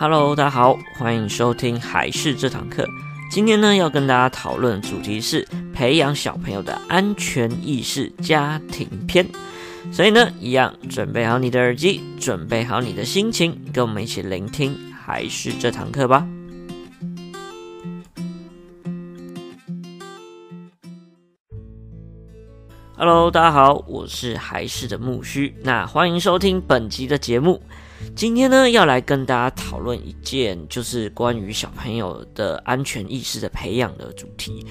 Hello，大家好，欢迎收听海事这堂课。今天呢，要跟大家讨论的主题是培养小朋友的安全意识家庭篇。所以呢，一样准备好你的耳机，准备好你的心情，跟我们一起聆听海事这堂课吧。Hello，大家好，我是海事的木须，那欢迎收听本集的节目。今天呢，要来跟大家讨论一件，就是关于小朋友的安全意识的培养的主题。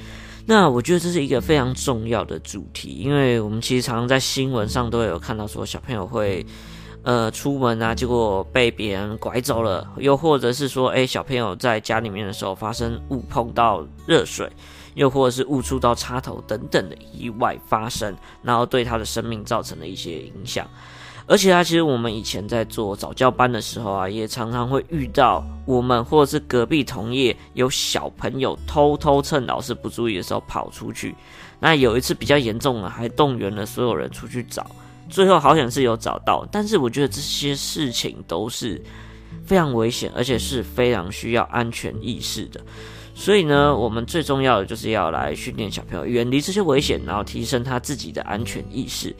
那我觉得这是一个非常重要的主题，因为我们其实常常在新闻上都有看到说，小朋友会呃出门啊，结果被别人拐走了，又或者是说，诶，小朋友在家里面的时候发生误碰到热水，又或者是误触到插头等等的意外发生，然后对他的生命造成了一些影响。而且啊，其实我们以前在做早教班的时候啊，也常常会遇到我们或者是隔壁同业有小朋友偷偷趁老师不注意的时候跑出去。那有一次比较严重了，还动员了所有人出去找，最后好像是有找到。但是我觉得这些事情都是非常危险，而且是非常需要安全意识的。所以呢，我们最重要的就是要来训练小朋友远离这些危险，然后提升他自己的安全意识。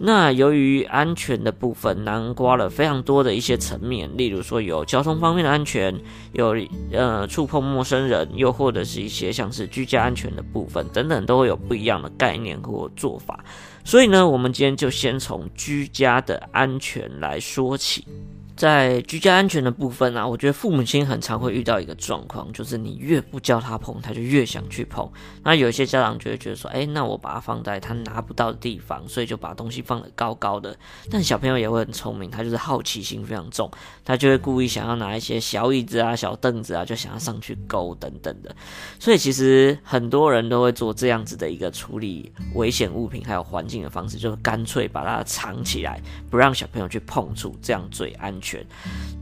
那由于安全的部分囊括了非常多的一些层面，例如说有交通方面的安全，有呃触碰陌生人，又或者是一些像是居家安全的部分等等，都会有不一样的概念或做法。所以呢，我们今天就先从居家的安全来说起。在居家安全的部分啊，我觉得父母亲很常会遇到一个状况，就是你越不叫他碰，他就越想去碰。那有一些家长就会觉得说，哎，那我把它放在他拿不到的地方，所以就把东西放得高高的。但小朋友也会很聪明，他就是好奇心非常重，他就会故意想要拿一些小椅子啊、小凳子啊，就想要上去勾等等的。所以其实很多人都会做这样子的一个处理危险物品还有环境的方式，就是干脆把它藏起来，不让小朋友去碰触，这样最安全。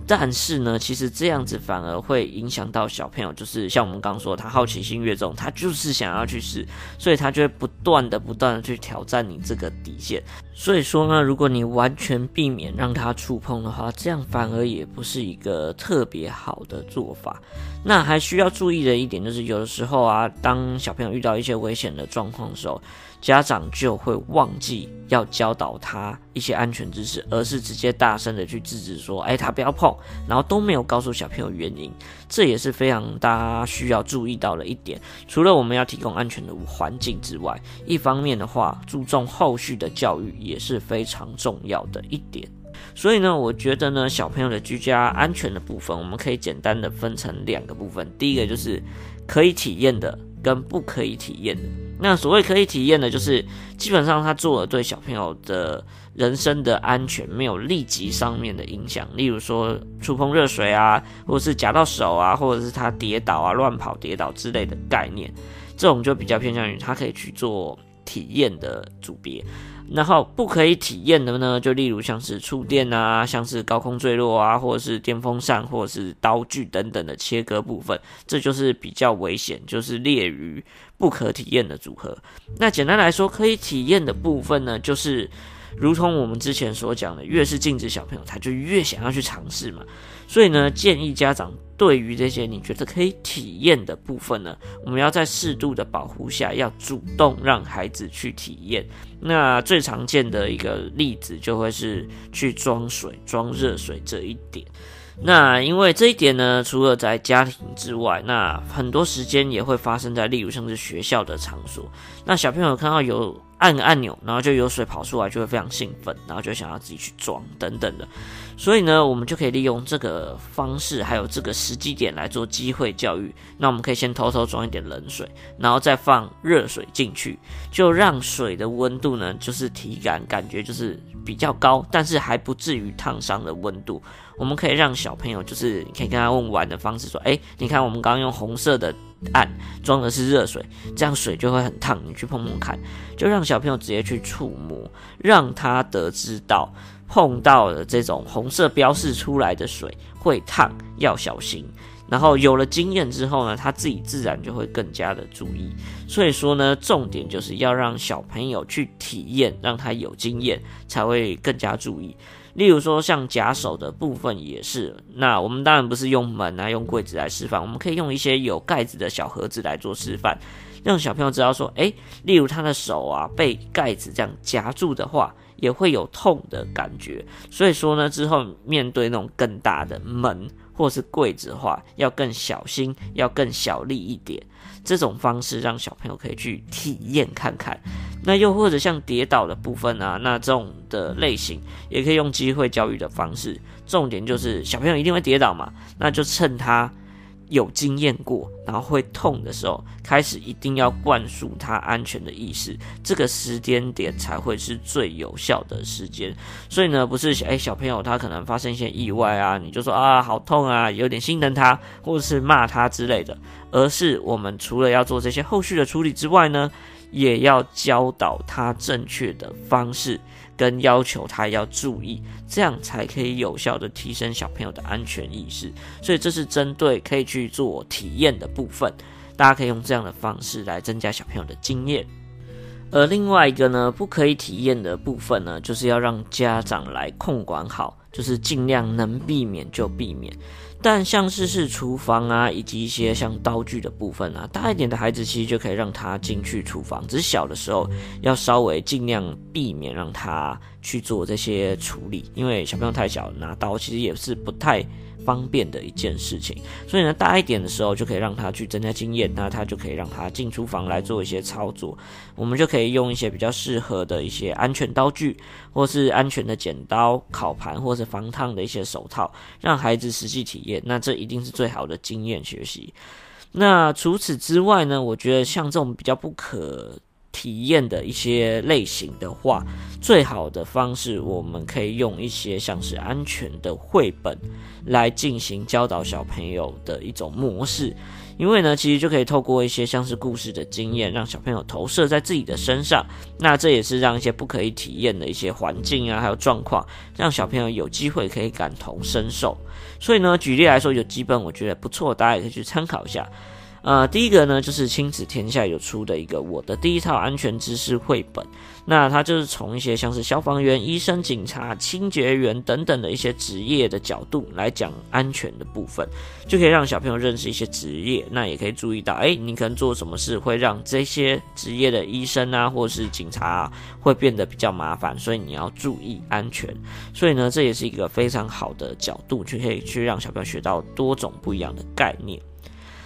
但是呢，其实这样子反而会影响到小朋友，就是像我们刚刚说，他好奇心越重，他就是想要去试，所以他就会不断的、不断的去挑战你这个底线。所以说呢，如果你完全避免让他触碰的话，这样反而也不是一个特别好的做法。那还需要注意的一点就是，有的时候啊，当小朋友遇到一些危险的状况的时候，家长就会忘记要教导他一些安全知识，而是直接大声的去制止说：“哎，他不要碰。”然后都没有告诉小朋友原因，这也是非常大家需要注意到的一点。除了我们要提供安全的环境之外，一方面的话，注重后续的教育也是非常重要的一点。所以呢，我觉得呢，小朋友的居家安全的部分，我们可以简单的分成两个部分。第一个就是可以体验的，跟不可以体验的。那所谓可以体验的，就是基本上他做了对小朋友的人生的安全没有立即上面的影响，例如说触碰热水啊，或者是夹到手啊，或者是他跌倒啊、乱跑跌倒之类的概念，这种就比较偏向于他可以去做体验的组别。然后不可以体验的呢，就例如像是触电啊，像是高空坠落啊，或者是电风扇，或者是刀具等等的切割部分，这就是比较危险，就是列于不可体验的组合。那简单来说，可以体验的部分呢，就是。如同我们之前所讲的，越是禁止小朋友，他就越想要去尝试嘛。所以呢，建议家长对于这些你觉得可以体验的部分呢，我们要在适度的保护下，要主动让孩子去体验。那最常见的一个例子就会是去装水、装热水这一点。那因为这一点呢，除了在家庭之外，那很多时间也会发生在例如像是学校的场所。那小朋友看到有按个按钮，然后就有水跑出来，就会非常兴奋，然后就想要自己去装等等的。所以呢，我们就可以利用这个方式，还有这个时机点来做机会教育。那我们可以先偷偷装一点冷水，然后再放热水进去，就让水的温度呢，就是体感感觉就是比较高，但是还不至于烫伤的温度。我们可以让小朋友，就是你可以跟他问玩的方式说：“诶，你看我们刚刚用红色的。”按装的是热水，这样水就会很烫。你去碰碰看，就让小朋友直接去触摸，让他得知到碰到了这种红色标示出来的水会烫，要小心。然后有了经验之后呢，他自己自然就会更加的注意。所以说呢，重点就是要让小朋友去体验，让他有经验，才会更加注意。例如说像夹手的部分也是。那我们当然不是用门啊，用柜子来示范，我们可以用一些有盖子的小盒子来做示范，让小朋友知道说，诶，例如他的手啊被盖子这样夹住的话，也会有痛的感觉。所以说呢，之后面对那种更大的门或是柜子的话，要更小心，要更小力一点。这种方式让小朋友可以去体验看看，那又或者像跌倒的部分啊，那这种的类型也可以用机会教育的方式。重点就是小朋友一定会跌倒嘛，那就趁他。有经验过，然后会痛的时候，开始一定要灌输他安全的意识，这个时间点才会是最有效的时间。所以呢，不是诶小朋友他可能发生一些意外啊，你就说啊好痛啊，有点心疼他，或者是骂他之类的，而是我们除了要做这些后续的处理之外呢，也要教导他正确的方式。跟要求他要注意，这样才可以有效的提升小朋友的安全意识。所以这是针对可以去做体验的部分，大家可以用这样的方式来增加小朋友的经验。而另外一个呢，不可以体验的部分呢，就是要让家长来控管好，就是尽量能避免就避免。但像是是厨房啊，以及一些像刀具的部分啊，大一点的孩子其实就可以让他进去厨房，只是小的时候要稍微尽量避免让他去做这些处理，因为小朋友太小，拿刀其实也是不太方便的一件事情，所以呢，大一点的时候就可以让他去增加经验，那他就可以让他进厨房来做一些操作。我们就可以用一些比较适合的一些安全刀具，或是安全的剪刀、烤盘，或是防烫的一些手套，让孩子实际体验。那这一定是最好的经验学习。那除此之外呢，我觉得像这种比较不可体验的一些类型的话，最好的方式，我们可以用一些像是安全的绘本来进行教导小朋友的一种模式。因为呢，其实就可以透过一些像是故事的经验，让小朋友投射在自己的身上。那这也是让一些不可以体验的一些环境啊，还有状况，让小朋友有机会可以感同身受。所以呢，举例来说，有几本我觉得不错，大家也可以去参考一下。呃，第一个呢，就是亲子天下有出的一个我的第一套安全知识绘本。那它就是从一些像是消防员、医生、警察、清洁员等等的一些职业的角度来讲安全的部分，就可以让小朋友认识一些职业。那也可以注意到，哎，你可能做什么事会让这些职业的医生啊，或是警察，会变得比较麻烦，所以你要注意安全。所以呢，这也是一个非常好的角度，就可以去让小朋友学到多种不一样的概念。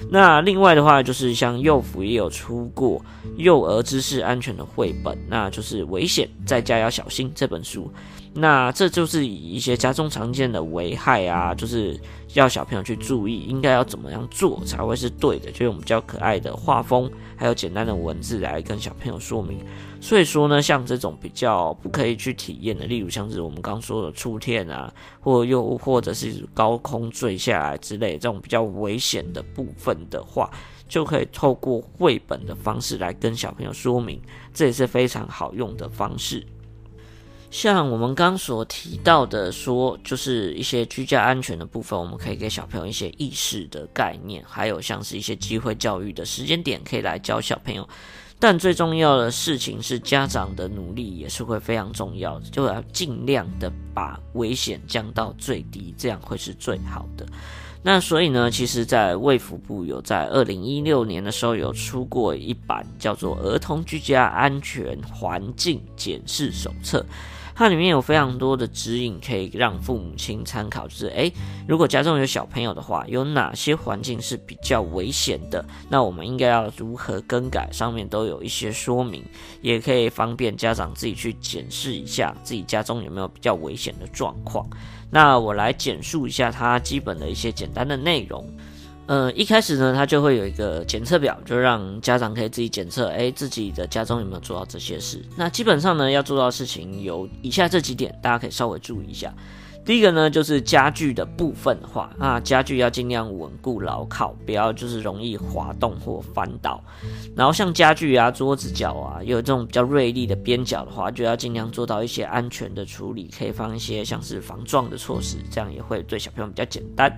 那另外的话，就是像幼辅也有出过幼儿知识安全的绘本，那就是危险在家要小心这本书。那这就是以一些家中常见的危害啊，就是要小朋友去注意，应该要怎么样做才会是对的，就用比较可爱的画风，还有简单的文字来跟小朋友说明。所以说呢，像这种比较不可以去体验的，例如像是我们刚刚说的触电啊，或又或者是高空坠下来之类这种比较危险的部分的话，就可以透过绘本的方式来跟小朋友说明，这也是非常好用的方式。像我们刚所提到的说，就是一些居家安全的部分，我们可以给小朋友一些意识的概念，还有像是一些机会教育的时间点，可以来教小朋友。但最重要的事情是，家长的努力也是会非常重要的，就要尽量的把危险降到最低，这样会是最好的。那所以呢，其实，在卫福部有在二零一六年的时候有出过一版叫做《儿童居家安全环境检视手册》。它里面有非常多的指引，可以让父母亲参考。就是，诶，如果家中有小朋友的话，有哪些环境是比较危险的？那我们应该要如何更改？上面都有一些说明，也可以方便家长自己去检视一下自己家中有没有比较危险的状况。那我来简述一下它基本的一些简单的内容。呃，一开始呢，它就会有一个检测表，就让家长可以自己检测，哎，自己的家中有没有做到这些事。那基本上呢，要做到事情有以下这几点，大家可以稍微注意一下。第一个呢，就是家具的部分的话，那家具要尽量稳固牢靠，不要就是容易滑动或翻倒。然后像家具啊、桌子角啊，有这种比较锐利的边角的话，就要尽量做到一些安全的处理，可以放一些像是防撞的措施，这样也会对小朋友比较简单。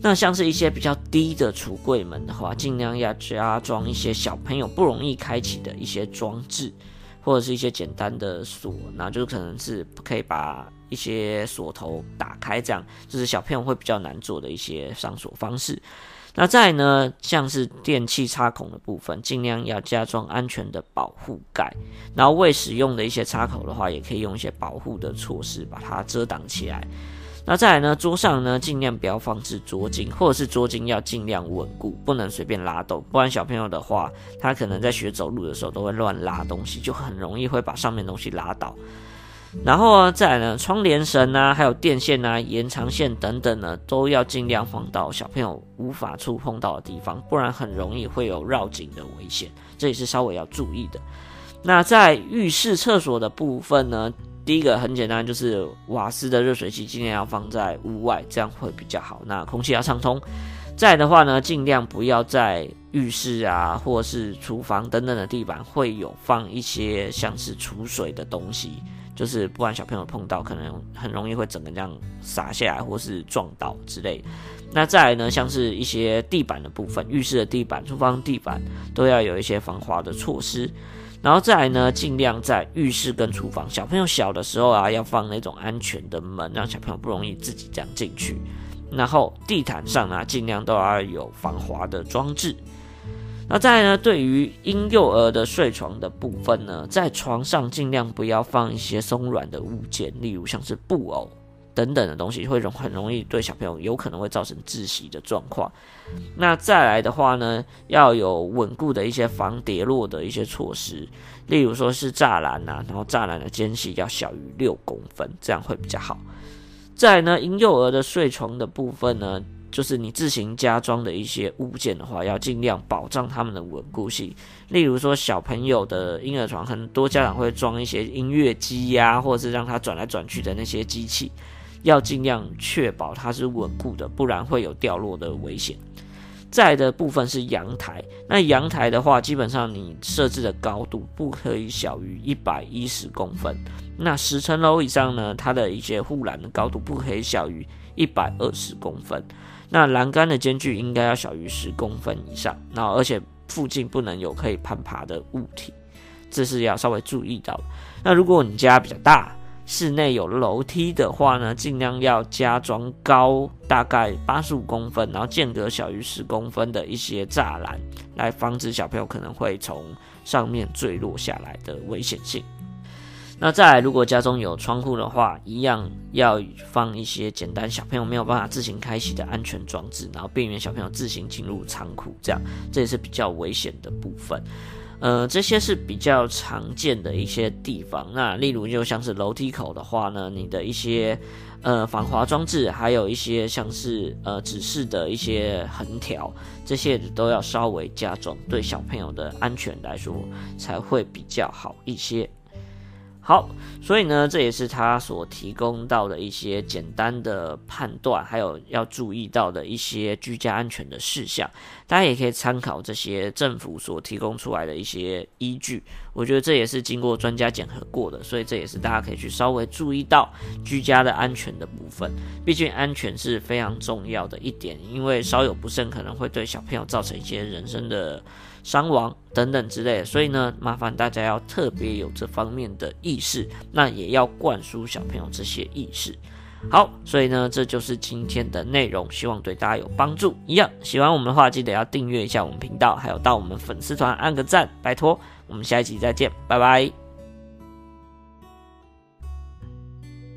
那像是一些比较低的橱柜门的话，尽量要加装一些小朋友不容易开启的一些装置，或者是一些简单的锁，那就可能是不可以把一些锁头打开，这样就是小朋友会比较难做的一些上锁方式。那再呢，像是电器插孔的部分，尽量要加装安全的保护盖。然后未使用的一些插口的话，也可以用一些保护的措施把它遮挡起来。那再来呢，桌上呢，尽量不要放置桌巾，或者是桌巾要尽量稳固，不能随便拉动，不然小朋友的话，他可能在学走路的时候都会乱拉东西，就很容易会把上面东西拉倒。然后啊，再来呢，窗帘绳啊，还有电线啊、延长线等等呢，都要尽量放到小朋友无法触碰到的地方，不然很容易会有绕颈的危险，这也是稍微要注意的。那在浴室、厕所的部分呢，第一个很简单，就是瓦斯的热水器尽量要放在屋外，这样会比较好。那空气要畅通。再的话呢，尽量不要在浴室啊，或是厨房等等的地板会有放一些像是储水的东西。就是不然小朋友碰到，可能很容易会整个这样洒下来，或是撞到之类。那再来呢，像是一些地板的部分，浴室的地板、厨房地板都要有一些防滑的措施。然后再来呢，尽量在浴室跟厨房，小朋友小的时候啊，要放那种安全的门，让小朋友不容易自己这样进去。然后地毯上啊，尽量都要有防滑的装置。那再来呢，对于婴幼儿的睡床的部分呢，在床上尽量不要放一些松软的物件，例如像是布偶等等的东西，会容很容易对小朋友有可能会造成窒息的状况。那再来的话呢，要有稳固的一些防跌落的一些措施，例如说是栅栏呐，然后栅栏的间隙要小于六公分，这样会比较好。再呢，婴幼儿的睡床的部分呢。就是你自行加装的一些物件的话，要尽量保障他们的稳固性。例如说，小朋友的婴儿床，很多家长会装一些音乐机呀，或者是让它转来转去的那些机器，要尽量确保它是稳固的，不然会有掉落的危险。再的部分是阳台，那阳台的话，基本上你设置的高度不可以小于一百一十公分。那十层楼以上呢，它的一些护栏的高度不可以小于一百二十公分。那栏杆的间距应该要小于十公分以上，然后而且附近不能有可以攀爬的物体，这是要稍微注意到。那如果你家比较大，室内有楼梯的话呢，尽量要加装高大概八十五公分，然后间隔小于十公分的一些栅栏，来防止小朋友可能会从上面坠落下来的危险性。那再来，如果家中有窗户的话，一样要放一些简单小朋友没有办法自行开启的安全装置，然后避免小朋友自行进入仓库，这样这也是比较危险的部分。呃，这些是比较常见的一些地方。那例如就像是楼梯口的话呢，你的一些呃防滑装置，还有一些像是呃指示的一些横条，这些都要稍微加装，对小朋友的安全来说才会比较好一些。好，所以呢，这也是他所提供到的一些简单的判断，还有要注意到的一些居家安全的事项。大家也可以参考这些政府所提供出来的一些依据。我觉得这也是经过专家检核过的，所以这也是大家可以去稍微注意到居家的安全的部分。毕竟安全是非常重要的一点，因为稍有不慎，可能会对小朋友造成一些人身的伤亡等等之类的，所以呢，麻烦大家要特别有这方面的意识，那也要灌输小朋友这些意识。好，所以呢，这就是今天的内容，希望对大家有帮助。一样，喜欢我们的话，记得要订阅一下我们频道，还有到我们粉丝团按个赞，拜托。我们下一期再见，拜拜。